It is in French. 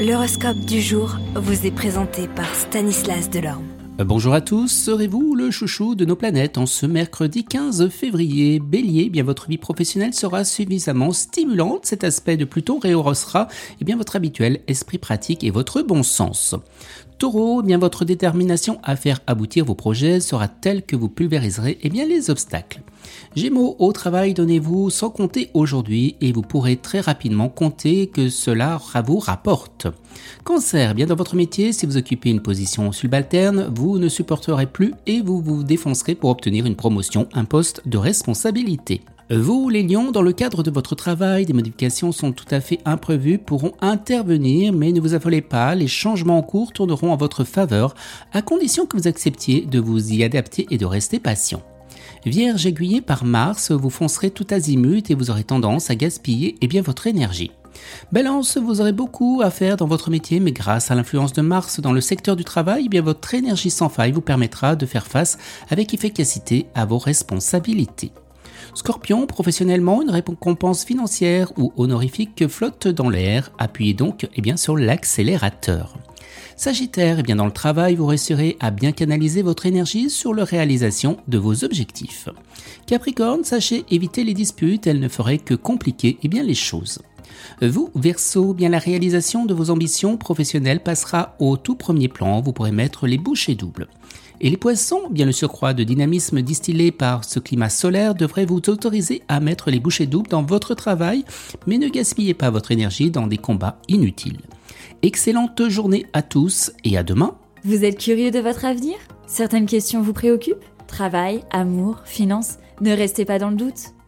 L'horoscope du jour vous est présenté par Stanislas Delorme. Euh, bonjour à tous, serez-vous le chouchou de nos planètes en ce mercredi 15 février? Bélier, eh bien votre vie professionnelle sera suffisamment stimulante, cet aspect de Pluton rehaussera eh bien votre habituel esprit pratique et votre bon sens. Taureau, eh bien votre détermination à faire aboutir vos projets sera telle que vous pulvériserez eh bien les obstacles. Gémeaux, au travail, donnez-vous sans compter aujourd'hui et vous pourrez très rapidement compter que cela vous rapporte. Cancer, bien dans votre métier, si vous occupez une position subalterne, vous ne supporterez plus et vous vous défoncerez pour obtenir une promotion, un poste de responsabilité. Vous, les lions, dans le cadre de votre travail, des modifications sont tout à fait imprévues, pourront intervenir, mais ne vous affolez pas, les changements en cours tourneront en votre faveur, à condition que vous acceptiez de vous y adapter et de rester patient. Vierge aiguillée par Mars, vous foncerez tout azimut et vous aurez tendance à gaspiller eh bien, votre énergie. Balance, vous aurez beaucoup à faire dans votre métier, mais grâce à l'influence de Mars dans le secteur du travail, eh bien votre énergie sans faille vous permettra de faire face avec efficacité à vos responsabilités. Scorpion, professionnellement, une récompense financière ou honorifique flotte dans l'air. Appuyez donc eh bien, sur l'accélérateur. Sagittaire, eh bien dans le travail, vous réussirez à bien canaliser votre énergie sur la réalisation de vos objectifs. Capricorne, sachez éviter les disputes, elles ne feraient que compliquer eh bien, les choses. Vous, Verseau, bien la réalisation de vos ambitions professionnelles passera au tout premier plan, vous pourrez mettre les bouchées doubles. Et les poissons, bien le surcroît de dynamisme distillé par ce climat solaire devrait vous autoriser à mettre les bouchées doubles dans votre travail, mais ne gaspillez pas votre énergie dans des combats inutiles. Excellente journée à tous et à demain. Vous êtes curieux de votre avenir? Certaines questions vous préoccupent? Travail, amour, finances? Ne restez pas dans le doute.